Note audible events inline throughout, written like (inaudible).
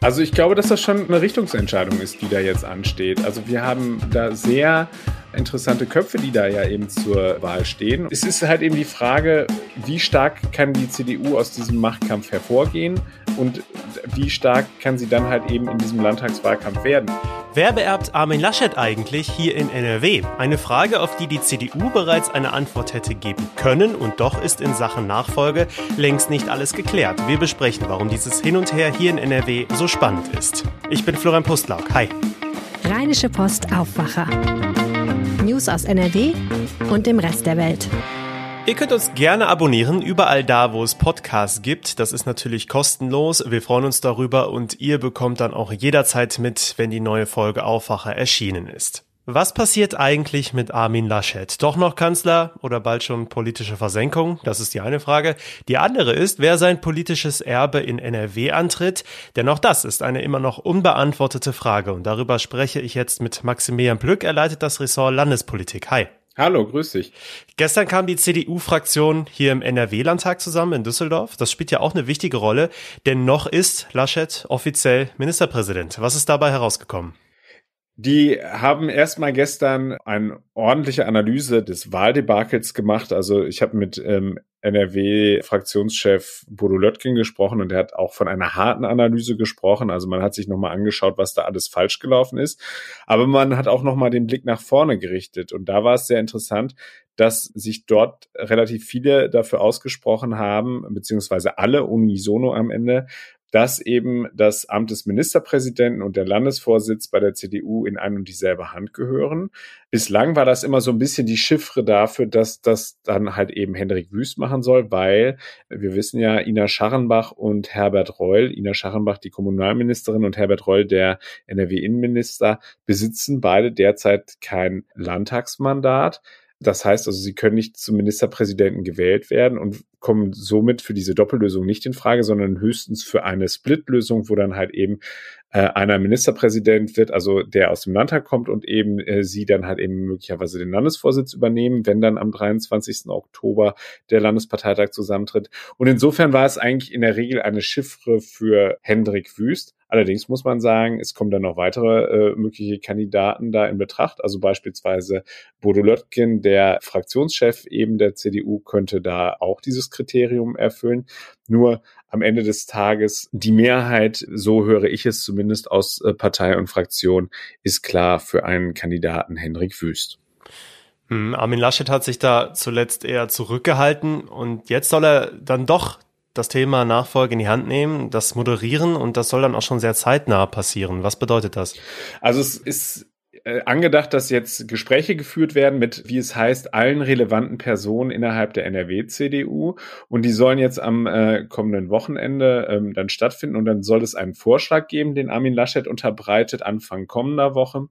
Also ich glaube, dass das schon eine Richtungsentscheidung ist, die da jetzt ansteht. Also wir haben da sehr interessante Köpfe, die da ja eben zur Wahl stehen. Es ist halt eben die Frage, wie stark kann die CDU aus diesem Machtkampf hervorgehen und wie stark kann sie dann halt eben in diesem Landtagswahlkampf werden. Wer beerbt Armin Laschet eigentlich hier in NRW? Eine Frage, auf die die CDU bereits eine Antwort hätte geben können und doch ist in Sachen Nachfolge längst nicht alles geklärt. Wir besprechen, warum dieses Hin und Her hier in NRW so spannend ist. Ich bin Florian Pustlauk. Hi. Rheinische Post Aufwacher. News aus NRW und dem Rest der Welt. Ihr könnt uns gerne abonnieren, überall da, wo es Podcasts gibt. Das ist natürlich kostenlos. Wir freuen uns darüber und ihr bekommt dann auch jederzeit mit, wenn die neue Folge Aufwacher erschienen ist. Was passiert eigentlich mit Armin Laschet? Doch noch Kanzler oder bald schon politische Versenkung? Das ist die eine Frage. Die andere ist, wer sein politisches Erbe in NRW antritt. Denn auch das ist eine immer noch unbeantwortete Frage. Und darüber spreche ich jetzt mit Maximilian Plück. Er leitet das Ressort Landespolitik. Hi. Hallo, grüß dich. Gestern kam die CDU-Fraktion hier im NRW-Landtag zusammen in Düsseldorf. Das spielt ja auch eine wichtige Rolle, denn noch ist Laschet offiziell Ministerpräsident. Was ist dabei herausgekommen? Die haben erstmal gestern eine ordentliche Analyse des Wahldebakels gemacht. Also ich habe mit ähm, NRW-Fraktionschef Bodo Löttgen gesprochen und er hat auch von einer harten Analyse gesprochen. Also man hat sich nochmal angeschaut, was da alles falsch gelaufen ist. Aber man hat auch nochmal den Blick nach vorne gerichtet. Und da war es sehr interessant, dass sich dort relativ viele dafür ausgesprochen haben, beziehungsweise alle unisono am Ende, dass eben das Amt des Ministerpräsidenten und der Landesvorsitz bei der CDU in ein und dieselbe Hand gehören. Bislang war das immer so ein bisschen die Chiffre dafür, dass das dann halt eben Hendrik Wüst machen soll, weil wir wissen ja, Ina Scharrenbach und Herbert Reul, Ina Scharrenbach die Kommunalministerin und Herbert Reul der NRW-Innenminister, besitzen beide derzeit kein Landtagsmandat. Das heißt also, sie können nicht zum Ministerpräsidenten gewählt werden und kommen somit für diese Doppellösung nicht in Frage, sondern höchstens für eine Split-Lösung, wo dann halt eben äh, einer Ministerpräsident wird, also der aus dem Landtag kommt und eben äh, sie dann halt eben möglicherweise den Landesvorsitz übernehmen, wenn dann am 23. Oktober der Landesparteitag zusammentritt. Und insofern war es eigentlich in der Regel eine Chiffre für Hendrik Wüst. Allerdings muss man sagen, es kommen dann noch weitere äh, mögliche Kandidaten da in Betracht. Also beispielsweise Bodo Löttgen, der Fraktionschef eben der CDU, könnte da auch dieses Kriterium erfüllen. Nur am Ende des Tages die Mehrheit, so höre ich es zumindest aus äh, Partei und Fraktion, ist klar für einen Kandidaten Henrik Wüst. Hm, Armin Laschet hat sich da zuletzt eher zurückgehalten und jetzt soll er dann doch das Thema Nachfolge in die Hand nehmen, das moderieren und das soll dann auch schon sehr zeitnah passieren. Was bedeutet das? Also es ist angedacht, dass jetzt Gespräche geführt werden mit, wie es heißt, allen relevanten Personen innerhalb der NRW-CDU. Und die sollen jetzt am äh, kommenden Wochenende ähm, dann stattfinden. Und dann soll es einen Vorschlag geben, den Armin Laschet unterbreitet, Anfang kommender Woche.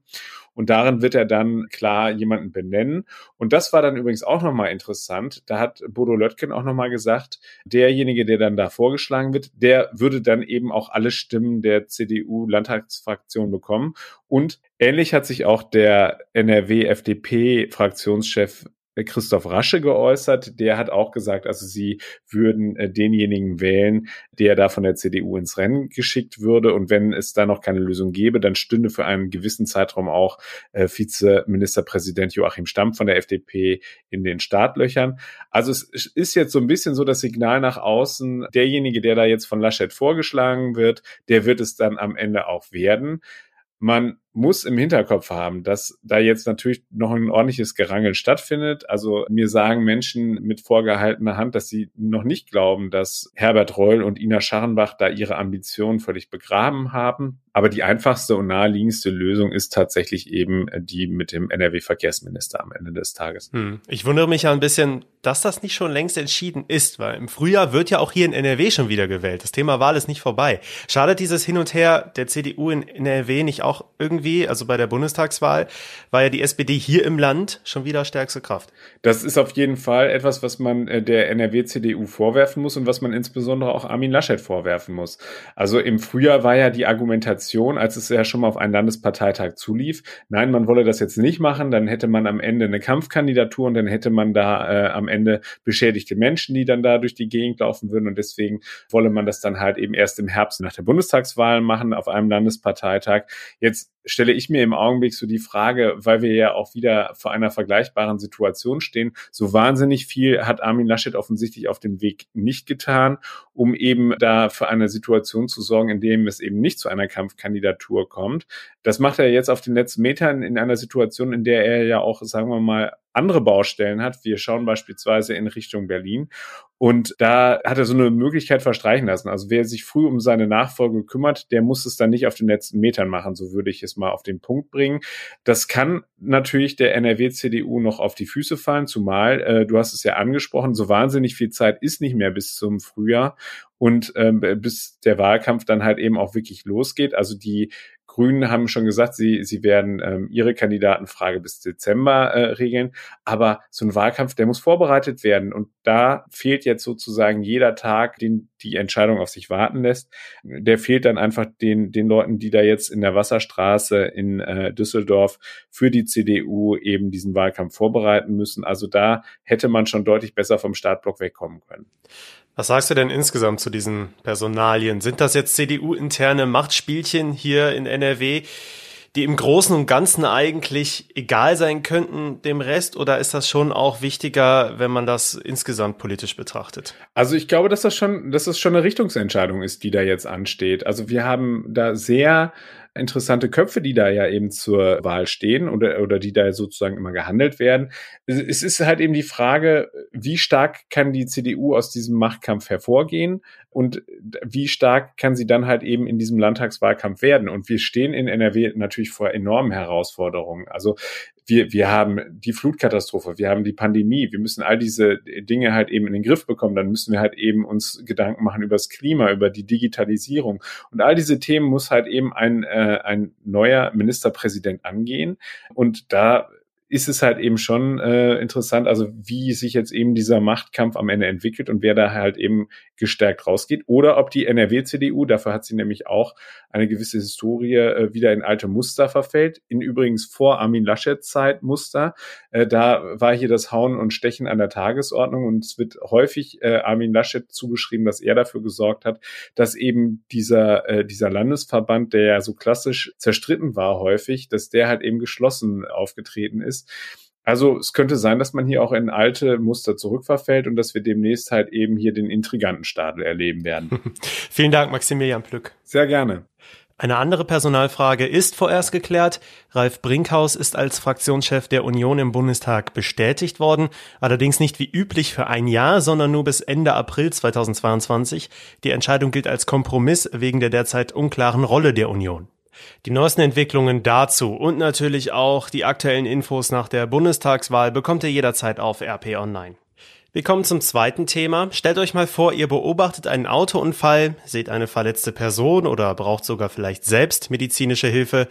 Und darin wird er dann klar jemanden benennen. Und das war dann übrigens auch nochmal interessant. Da hat Bodo Löttgen auch nochmal gesagt, derjenige, der dann da vorgeschlagen wird, der würde dann eben auch alle Stimmen der CDU-Landtagsfraktion bekommen. Und ähnlich hat sich auch der NRW-FDP-Fraktionschef Christoph Rasche geäußert. Der hat auch gesagt, also sie würden äh, denjenigen wählen, der da von der CDU ins Rennen geschickt würde. Und wenn es da noch keine Lösung gäbe, dann stünde für einen gewissen Zeitraum auch äh, Vizeministerpräsident Joachim Stamm von der FDP in den Startlöchern. Also es ist jetzt so ein bisschen so das Signal nach außen, derjenige, der da jetzt von Laschet vorgeschlagen wird, der wird es dann am Ende auch werden. Man muss im Hinterkopf haben, dass da jetzt natürlich noch ein ordentliches Gerangel stattfindet. Also mir sagen Menschen mit vorgehaltener Hand, dass sie noch nicht glauben, dass Herbert Reul und Ina Scharrenbach da ihre Ambitionen völlig begraben haben. Aber die einfachste und naheliegendste Lösung ist tatsächlich eben die mit dem NRW-Verkehrsminister am Ende des Tages. Hm. Ich wundere mich ja ein bisschen, dass das nicht schon längst entschieden ist, weil im Frühjahr wird ja auch hier in NRW schon wieder gewählt. Das Thema Wahl ist nicht vorbei. Schadet dieses Hin und Her der CDU in NRW nicht auch irgendwie, also bei der Bundestagswahl, war ja die SPD hier im Land schon wieder stärkste Kraft. Das ist auf jeden Fall etwas, was man äh, der NRW-CDU vorwerfen muss und was man insbesondere auch Armin Laschet vorwerfen muss. Also im Frühjahr war ja die Argumentation, als es ja schon mal auf einen Landesparteitag zulief. Nein, man wolle das jetzt nicht machen, dann hätte man am Ende eine Kampfkandidatur und dann hätte man da äh, am Ende beschädigte Menschen, die dann da durch die Gegend laufen würden und deswegen wolle man das dann halt eben erst im Herbst nach der Bundestagswahl machen auf einem Landesparteitag. Jetzt stelle ich mir im Augenblick so die Frage, weil wir ja auch wieder vor einer vergleichbaren Situation stehen, so wahnsinnig viel hat Armin Laschet offensichtlich auf dem Weg nicht getan, um eben da für eine Situation zu sorgen, in dem es eben nicht zu einer Kampfkandidatur kommt. Das macht er jetzt auf den letzten Metern in einer Situation, in der er ja auch, sagen wir mal, andere Baustellen hat. Wir schauen beispielsweise in Richtung Berlin. Und da hat er so eine Möglichkeit verstreichen lassen. Also wer sich früh um seine Nachfolge kümmert, der muss es dann nicht auf den letzten Metern machen. So würde ich es mal auf den Punkt bringen. Das kann natürlich der NRW-CDU noch auf die Füße fallen, zumal, äh, du hast es ja angesprochen, so wahnsinnig viel Zeit ist nicht mehr bis zum Frühjahr und ähm, bis der Wahlkampf dann halt eben auch wirklich losgeht. Also die Grünen haben schon gesagt, sie, sie werden ähm, ihre Kandidatenfrage bis Dezember äh, regeln. Aber so ein Wahlkampf, der muss vorbereitet werden. Und da fehlt jetzt sozusagen jeder Tag, den die Entscheidung auf sich warten lässt. Der fehlt dann einfach den, den Leuten, die da jetzt in der Wasserstraße in äh, Düsseldorf für die CDU eben diesen Wahlkampf vorbereiten müssen. Also da hätte man schon deutlich besser vom Startblock wegkommen können. Was sagst du denn insgesamt zu diesen Personalien? Sind das jetzt CDU-interne Machtspielchen hier in NRW, die im Großen und Ganzen eigentlich egal sein könnten dem Rest? Oder ist das schon auch wichtiger, wenn man das insgesamt politisch betrachtet? Also ich glaube, dass das schon, dass das schon eine Richtungsentscheidung ist, die da jetzt ansteht. Also wir haben da sehr interessante Köpfe, die da ja eben zur Wahl stehen oder, oder die da sozusagen immer gehandelt werden. Es ist halt eben die Frage, wie stark kann die CDU aus diesem Machtkampf hervorgehen und wie stark kann sie dann halt eben in diesem Landtagswahlkampf werden? Und wir stehen in NRW natürlich vor enormen Herausforderungen. Also wir, wir haben die Flutkatastrophe, wir haben die Pandemie, wir müssen all diese Dinge halt eben in den Griff bekommen, dann müssen wir halt eben uns Gedanken machen über das Klima, über die Digitalisierung und all diese Themen muss halt eben ein, äh, ein neuer Ministerpräsident angehen und da ist es halt eben schon äh, interessant, also wie sich jetzt eben dieser Machtkampf am Ende entwickelt und wer da halt eben gestärkt rausgeht. Oder ob die NRW-CDU, dafür hat sie nämlich auch eine gewisse Historie, äh, wieder in alte Muster verfällt. In übrigens vor Armin Laschets Zeit Muster. Äh, da war hier das Hauen und Stechen an der Tagesordnung und es wird häufig äh, Armin Laschet zugeschrieben, dass er dafür gesorgt hat, dass eben dieser, äh, dieser Landesverband, der ja so klassisch zerstritten war häufig, dass der halt eben geschlossen aufgetreten ist ist. Also es könnte sein, dass man hier auch in alte Muster zurückverfällt und dass wir demnächst halt eben hier den intriganten Stadel erleben werden. (laughs) Vielen Dank, Maximilian Plück. Sehr gerne. Eine andere Personalfrage ist vorerst geklärt. Ralf Brinkhaus ist als Fraktionschef der Union im Bundestag bestätigt worden, allerdings nicht wie üblich für ein Jahr, sondern nur bis Ende April 2022. Die Entscheidung gilt als Kompromiss wegen der derzeit unklaren Rolle der Union. Die neuesten Entwicklungen dazu und natürlich auch die aktuellen Infos nach der Bundestagswahl bekommt ihr jederzeit auf RP Online. Wir kommen zum zweiten Thema. Stellt euch mal vor, ihr beobachtet einen Autounfall, seht eine verletzte Person oder braucht sogar vielleicht selbst medizinische Hilfe.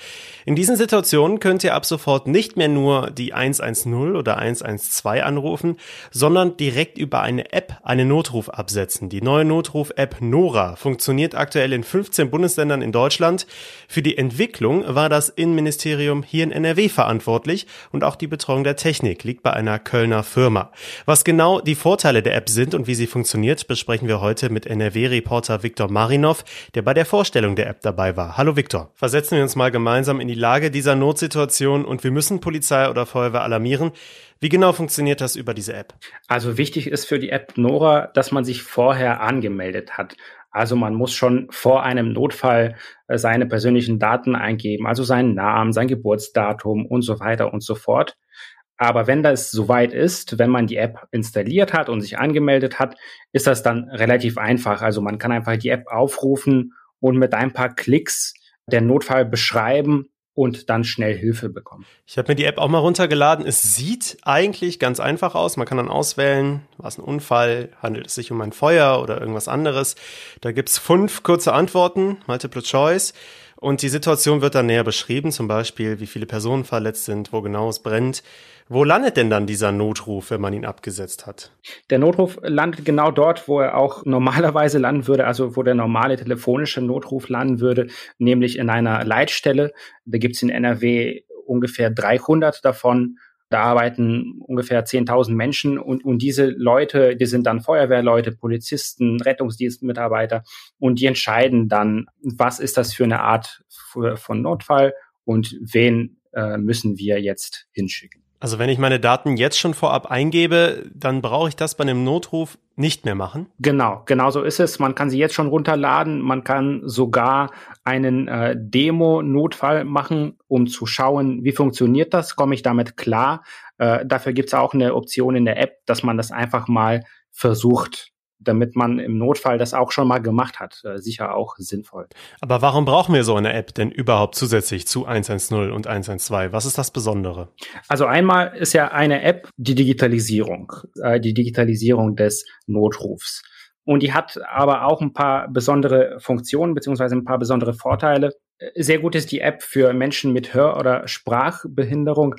In diesen Situationen könnt ihr ab sofort nicht mehr nur die 110 oder 112 anrufen, sondern direkt über eine App einen Notruf absetzen. Die neue Notruf-App Nora funktioniert aktuell in 15 Bundesländern in Deutschland. Für die Entwicklung war das Innenministerium hier in NRW verantwortlich und auch die Betreuung der Technik liegt bei einer Kölner Firma. Was genau die Vorteile der App sind und wie sie funktioniert, besprechen wir heute mit NRW-Reporter Viktor Marinov, der bei der Vorstellung der App dabei war. Hallo Viktor. Versetzen wir uns mal gemeinsam in die Lage dieser Notsituation und wir müssen Polizei oder Feuerwehr alarmieren. Wie genau funktioniert das über diese App? Also wichtig ist für die App Nora, dass man sich vorher angemeldet hat. Also man muss schon vor einem Notfall äh, seine persönlichen Daten eingeben, also seinen Namen, sein Geburtsdatum und so weiter und so fort. Aber wenn das soweit ist, wenn man die App installiert hat und sich angemeldet hat, ist das dann relativ einfach. Also man kann einfach die App aufrufen und mit ein paar Klicks den Notfall beschreiben und dann schnell Hilfe bekommen. Ich habe mir die App auch mal runtergeladen. Es sieht eigentlich ganz einfach aus. Man kann dann auswählen, war es ein Unfall, handelt es sich um ein Feuer oder irgendwas anderes. Da gibt's fünf kurze Antworten, Multiple Choice. Und die Situation wird dann näher beschrieben, zum Beispiel, wie viele Personen verletzt sind, wo genau es brennt. Wo landet denn dann dieser Notruf, wenn man ihn abgesetzt hat? Der Notruf landet genau dort, wo er auch normalerweise landen würde, also wo der normale telefonische Notruf landen würde, nämlich in einer Leitstelle. Da gibt es in NRW ungefähr 300 davon. Da arbeiten ungefähr 10.000 Menschen und, und diese Leute, die sind dann Feuerwehrleute, Polizisten, Rettungsdienstmitarbeiter und die entscheiden dann, was ist das für eine Art für, von Notfall und wen äh, müssen wir jetzt hinschicken. Also wenn ich meine Daten jetzt schon vorab eingebe, dann brauche ich das bei einem Notruf nicht mehr machen? Genau, genau so ist es. Man kann sie jetzt schon runterladen. Man kann sogar einen äh, Demo-Notfall machen, um zu schauen, wie funktioniert das, komme ich damit klar. Äh, dafür gibt es auch eine Option in der App, dass man das einfach mal versucht damit man im Notfall das auch schon mal gemacht hat. Äh, sicher auch sinnvoll. Aber warum brauchen wir so eine App denn überhaupt zusätzlich zu 110 und 112? Was ist das Besondere? Also einmal ist ja eine App die Digitalisierung, äh, die Digitalisierung des Notrufs. Und die hat aber auch ein paar besondere Funktionen beziehungsweise ein paar besondere Vorteile. Äh, sehr gut ist die App für Menschen mit Hör- oder Sprachbehinderung,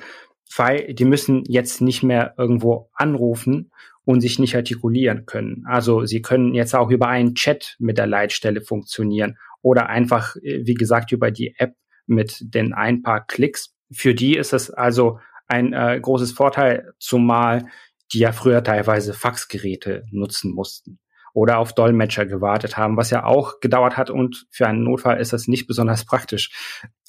weil die müssen jetzt nicht mehr irgendwo anrufen und sich nicht artikulieren können. Also sie können jetzt auch über einen Chat mit der Leitstelle funktionieren oder einfach, äh, wie gesagt, über die App mit den ein paar Klicks. Für die ist es also ein äh, großes Vorteil, zumal die ja früher teilweise Faxgeräte nutzen mussten oder auf Dolmetscher gewartet haben, was ja auch gedauert hat und für einen Notfall ist das nicht besonders praktisch.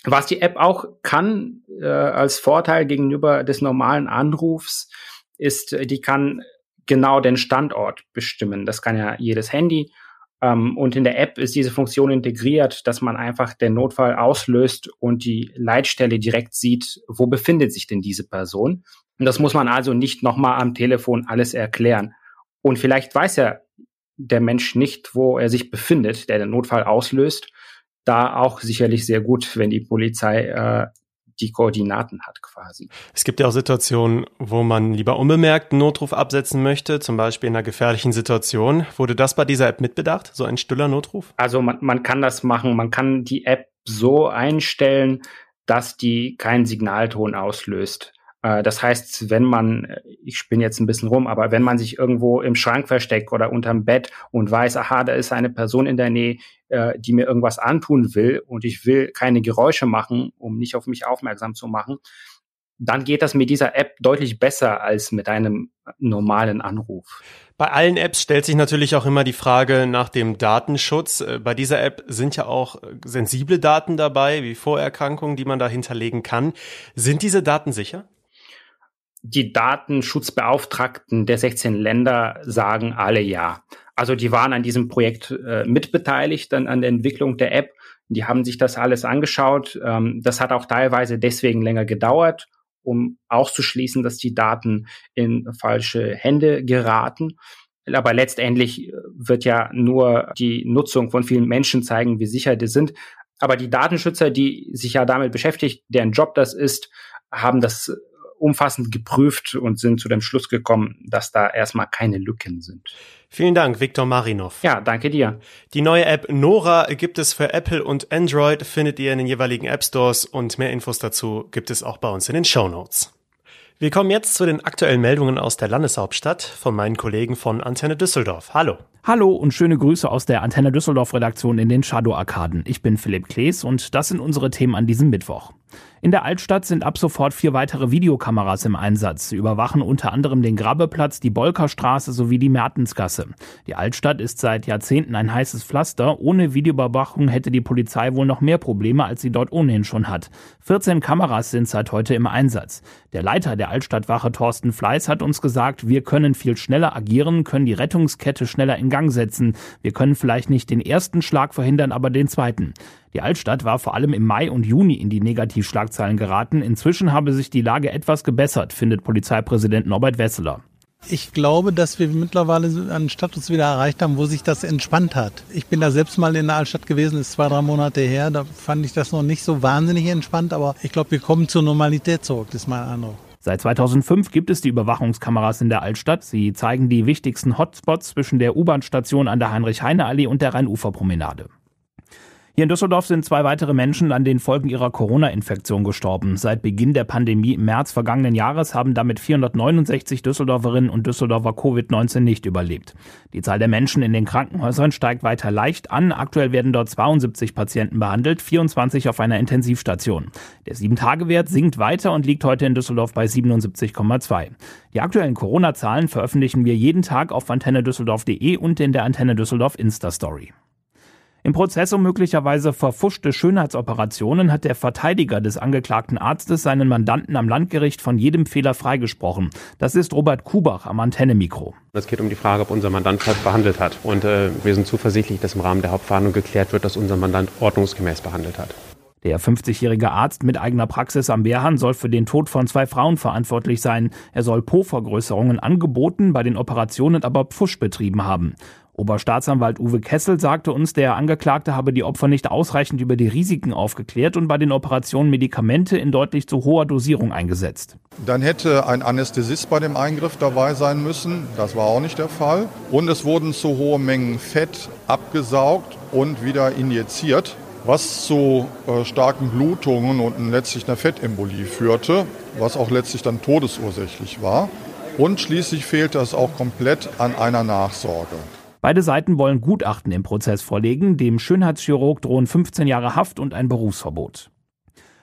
Was die App auch kann äh, als Vorteil gegenüber des normalen Anrufs ist, die kann genau den Standort bestimmen. Das kann ja jedes Handy. Ähm, und in der App ist diese Funktion integriert, dass man einfach den Notfall auslöst und die Leitstelle direkt sieht, wo befindet sich denn diese Person. Und das muss man also nicht nochmal am Telefon alles erklären. Und vielleicht weiß ja der Mensch nicht, wo er sich befindet, der den Notfall auslöst. Da auch sicherlich sehr gut, wenn die Polizei äh, die Koordinaten hat quasi. Es gibt ja auch Situationen, wo man lieber unbemerkt einen Notruf absetzen möchte, zum Beispiel in einer gefährlichen Situation. Wurde das bei dieser App mitbedacht, so ein stiller Notruf? Also man, man kann das machen, man kann die App so einstellen, dass die keinen Signalton auslöst. Äh, das heißt, wenn man, ich spinne jetzt ein bisschen rum, aber wenn man sich irgendwo im Schrank versteckt oder unterm Bett und weiß, aha, da ist eine Person in der Nähe, äh, die mir irgendwas antun will und ich will keine Geräusche machen, um nicht auf mich aufmerksam zu machen, dann geht das mit dieser App deutlich besser als mit einem normalen Anruf. Bei allen Apps stellt sich natürlich auch immer die Frage nach dem Datenschutz. Äh, bei dieser App sind ja auch sensible Daten dabei, wie Vorerkrankungen, die man da hinterlegen kann. Sind diese Daten sicher? Die Datenschutzbeauftragten der 16 Länder sagen alle ja. Also die waren an diesem Projekt äh, mitbeteiligt, dann an der Entwicklung der App. Die haben sich das alles angeschaut. Ähm, das hat auch teilweise deswegen länger gedauert, um auszuschließen, dass die Daten in falsche Hände geraten. Aber letztendlich äh, wird ja nur die Nutzung von vielen Menschen zeigen, wie sicher die sind. Aber die Datenschützer, die sich ja damit beschäftigt, deren Job das ist, haben das umfassend geprüft und sind zu dem Schluss gekommen, dass da erstmal keine Lücken sind. Vielen Dank, Viktor Marinov. Ja, danke dir. Die neue App Nora gibt es für Apple und Android, findet ihr in den jeweiligen App Stores und mehr Infos dazu gibt es auch bei uns in den Show Notes. Wir kommen jetzt zu den aktuellen Meldungen aus der Landeshauptstadt von meinen Kollegen von Antenne Düsseldorf. Hallo. Hallo und schöne Grüße aus der Antenne Düsseldorf Redaktion in den Shadow Arkaden. Ich bin Philipp Klees und das sind unsere Themen an diesem Mittwoch. In der Altstadt sind ab sofort vier weitere Videokameras im Einsatz. Sie überwachen unter anderem den Grabbeplatz, die Bolkerstraße sowie die Mertensgasse. Die Altstadt ist seit Jahrzehnten ein heißes Pflaster. Ohne Videoüberwachung hätte die Polizei wohl noch mehr Probleme, als sie dort ohnehin schon hat. 14 Kameras sind seit heute im Einsatz. Der Leiter der Altstadtwache Thorsten Fleiß hat uns gesagt, wir können viel schneller agieren, können die Rettungskette schneller in Gang setzen. Wir können vielleicht nicht den ersten Schlag verhindern, aber den zweiten. Die Altstadt war vor allem im Mai und Juni in die Negativschlagzeilen geraten. Inzwischen habe sich die Lage etwas gebessert, findet Polizeipräsident Norbert Wesseler. Ich glaube, dass wir mittlerweile einen Status wieder erreicht haben, wo sich das entspannt hat. Ich bin da selbst mal in der Altstadt gewesen, ist zwei, drei Monate her. Da fand ich das noch nicht so wahnsinnig entspannt, aber ich glaube, wir kommen zur Normalität zurück, das ist mein Eindruck. Seit 2005 gibt es die Überwachungskameras in der Altstadt. Sie zeigen die wichtigsten Hotspots zwischen der U-Bahn-Station an der Heinrich-Heine-Allee und der Rheinuferpromenade. Hier in Düsseldorf sind zwei weitere Menschen an den Folgen ihrer Corona-Infektion gestorben. Seit Beginn der Pandemie im März vergangenen Jahres haben damit 469 Düsseldorferinnen und Düsseldorfer Covid-19 nicht überlebt. Die Zahl der Menschen in den Krankenhäusern steigt weiter leicht an. Aktuell werden dort 72 Patienten behandelt, 24 auf einer Intensivstation. Der 7-Tage-Wert sinkt weiter und liegt heute in Düsseldorf bei 77,2. Die aktuellen Corona-Zahlen veröffentlichen wir jeden Tag auf antennedüsseldorf.de und in der Antenne Düsseldorf Insta-Story. Im Prozess um möglicherweise verfuschte Schönheitsoperationen hat der Verteidiger des angeklagten Arztes seinen Mandanten am Landgericht von jedem Fehler freigesprochen. Das ist Robert Kubach am Antennemikro. Es geht um die Frage, ob unser Mandant falsch behandelt hat. Und äh, wir sind zuversichtlich, dass im Rahmen der Hauptverhandlung geklärt wird, dass unser Mandant ordnungsgemäß behandelt hat. Der 50-jährige Arzt mit eigener Praxis am Wehrhahn soll für den Tod von zwei Frauen verantwortlich sein. Er soll Po-Vergrößerungen angeboten, bei den Operationen aber Pfusch betrieben haben. Oberstaatsanwalt Uwe Kessel sagte uns, der Angeklagte habe die Opfer nicht ausreichend über die Risiken aufgeklärt und bei den Operationen Medikamente in deutlich zu hoher Dosierung eingesetzt. Dann hätte ein Anästhesist bei dem Eingriff dabei sein müssen. Das war auch nicht der Fall. Und es wurden zu hohe Mengen Fett abgesaugt und wieder injiziert, was zu äh, starken Blutungen und letztlich einer Fettembolie führte, was auch letztlich dann todesursächlich war. Und schließlich fehlte es auch komplett an einer Nachsorge. Beide Seiten wollen Gutachten im Prozess vorlegen. Dem Schönheitschirurg drohen 15 Jahre Haft und ein Berufsverbot.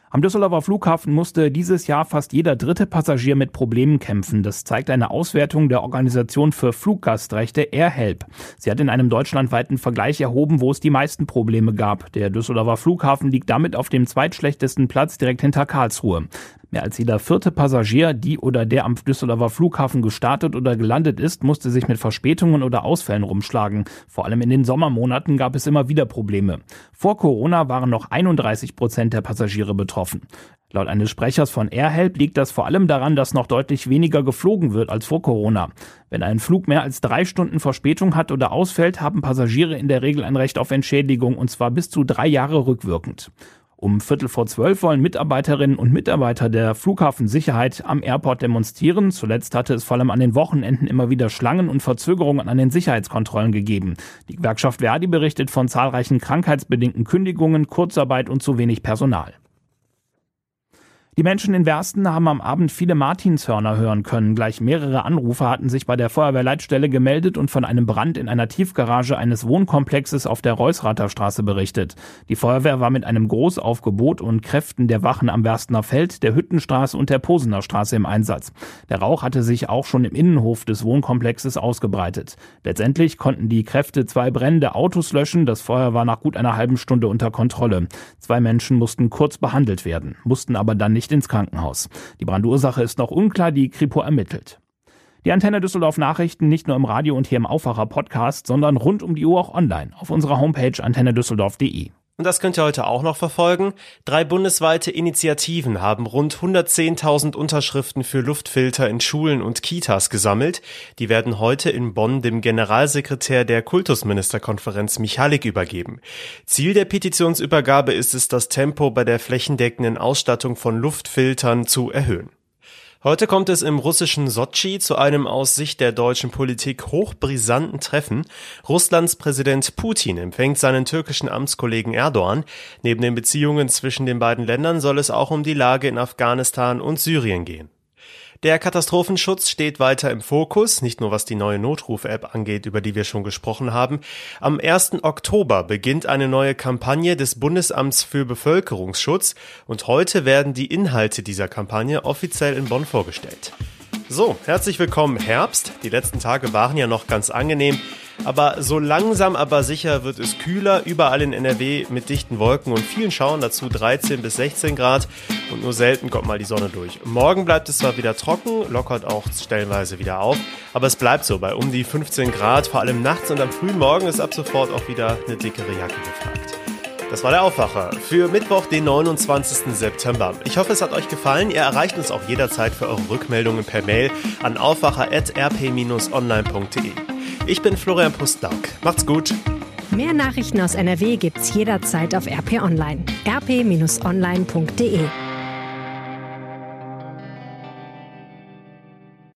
Am Düsseldorfer Flughafen musste dieses Jahr fast jeder dritte Passagier mit Problemen kämpfen. Das zeigt eine Auswertung der Organisation für Fluggastrechte AirHelp. Sie hat in einem deutschlandweiten Vergleich erhoben, wo es die meisten Probleme gab. Der Düsseldorfer Flughafen liegt damit auf dem zweitschlechtesten Platz direkt hinter Karlsruhe. Mehr als jeder vierte Passagier, die oder der am Düsseldorfer Flughafen gestartet oder gelandet ist, musste sich mit Verspätungen oder Ausfällen rumschlagen. Vor allem in den Sommermonaten gab es immer wieder Probleme. Vor Corona waren noch 31 Prozent der Passagiere betroffen. Laut eines Sprechers von AirHelp liegt das vor allem daran, dass noch deutlich weniger geflogen wird als vor Corona. Wenn ein Flug mehr als drei Stunden Verspätung hat oder ausfällt, haben Passagiere in der Regel ein Recht auf Entschädigung und zwar bis zu drei Jahre rückwirkend. Um Viertel vor zwölf wollen Mitarbeiterinnen und Mitarbeiter der Flughafensicherheit am Airport demonstrieren. Zuletzt hatte es vor allem an den Wochenenden immer wieder Schlangen und Verzögerungen an den Sicherheitskontrollen gegeben. Die Gewerkschaft Verdi berichtet von zahlreichen krankheitsbedingten Kündigungen, Kurzarbeit und zu wenig Personal. Die Menschen in Wersten haben am Abend viele Martinshörner hören können. Gleich mehrere Anrufer hatten sich bei der Feuerwehrleitstelle gemeldet und von einem Brand in einer Tiefgarage eines Wohnkomplexes auf der Reusrather Straße berichtet. Die Feuerwehr war mit einem Großaufgebot und Kräften der Wachen am Werstener Feld, der Hüttenstraße und der Posener Straße im Einsatz. Der Rauch hatte sich auch schon im Innenhof des Wohnkomplexes ausgebreitet. Letztendlich konnten die Kräfte zwei brennende Autos löschen. Das Feuer war nach gut einer halben Stunde unter Kontrolle. Zwei Menschen mussten kurz behandelt werden, mussten aber dann nicht nicht ins Krankenhaus. Die Brandursache ist noch unklar, die Kripo ermittelt. Die Antenne Düsseldorf Nachrichten nicht nur im Radio und hier im Aufwacher Podcast, sondern rund um die Uhr auch online auf unserer Homepage antennedüsseldorf.de. Und das könnt ihr heute auch noch verfolgen. Drei bundesweite Initiativen haben rund 110.000 Unterschriften für Luftfilter in Schulen und Kitas gesammelt. Die werden heute in Bonn dem Generalsekretär der Kultusministerkonferenz Michalik übergeben. Ziel der Petitionsübergabe ist es, das Tempo bei der flächendeckenden Ausstattung von Luftfiltern zu erhöhen. Heute kommt es im russischen Sotschi zu einem aus Sicht der deutschen Politik hochbrisanten Treffen. Russlands Präsident Putin empfängt seinen türkischen Amtskollegen Erdogan. Neben den Beziehungen zwischen den beiden Ländern soll es auch um die Lage in Afghanistan und Syrien gehen. Der Katastrophenschutz steht weiter im Fokus, nicht nur was die neue Notruf-App angeht, über die wir schon gesprochen haben. Am 1. Oktober beginnt eine neue Kampagne des Bundesamts für Bevölkerungsschutz und heute werden die Inhalte dieser Kampagne offiziell in Bonn vorgestellt. So, herzlich willkommen Herbst. Die letzten Tage waren ja noch ganz angenehm. Aber so langsam aber sicher wird es kühler, überall in NRW mit dichten Wolken und vielen Schauern dazu 13 bis 16 Grad und nur selten kommt mal die Sonne durch. Morgen bleibt es zwar wieder trocken, lockert auch stellenweise wieder auf, aber es bleibt so bei um die 15 Grad, vor allem nachts und am frühen Morgen ist ab sofort auch wieder eine dickere Jacke gefragt. Das war der Aufwacher für Mittwoch, den 29. September. Ich hoffe, es hat euch gefallen. Ihr erreicht uns auch jederzeit für eure Rückmeldungen per Mail an aufwacher.rp-online.de. Ich bin Florian Pustlauk. Macht's gut. Mehr Nachrichten aus NRW gibt's jederzeit auf RP Online. rp-online.de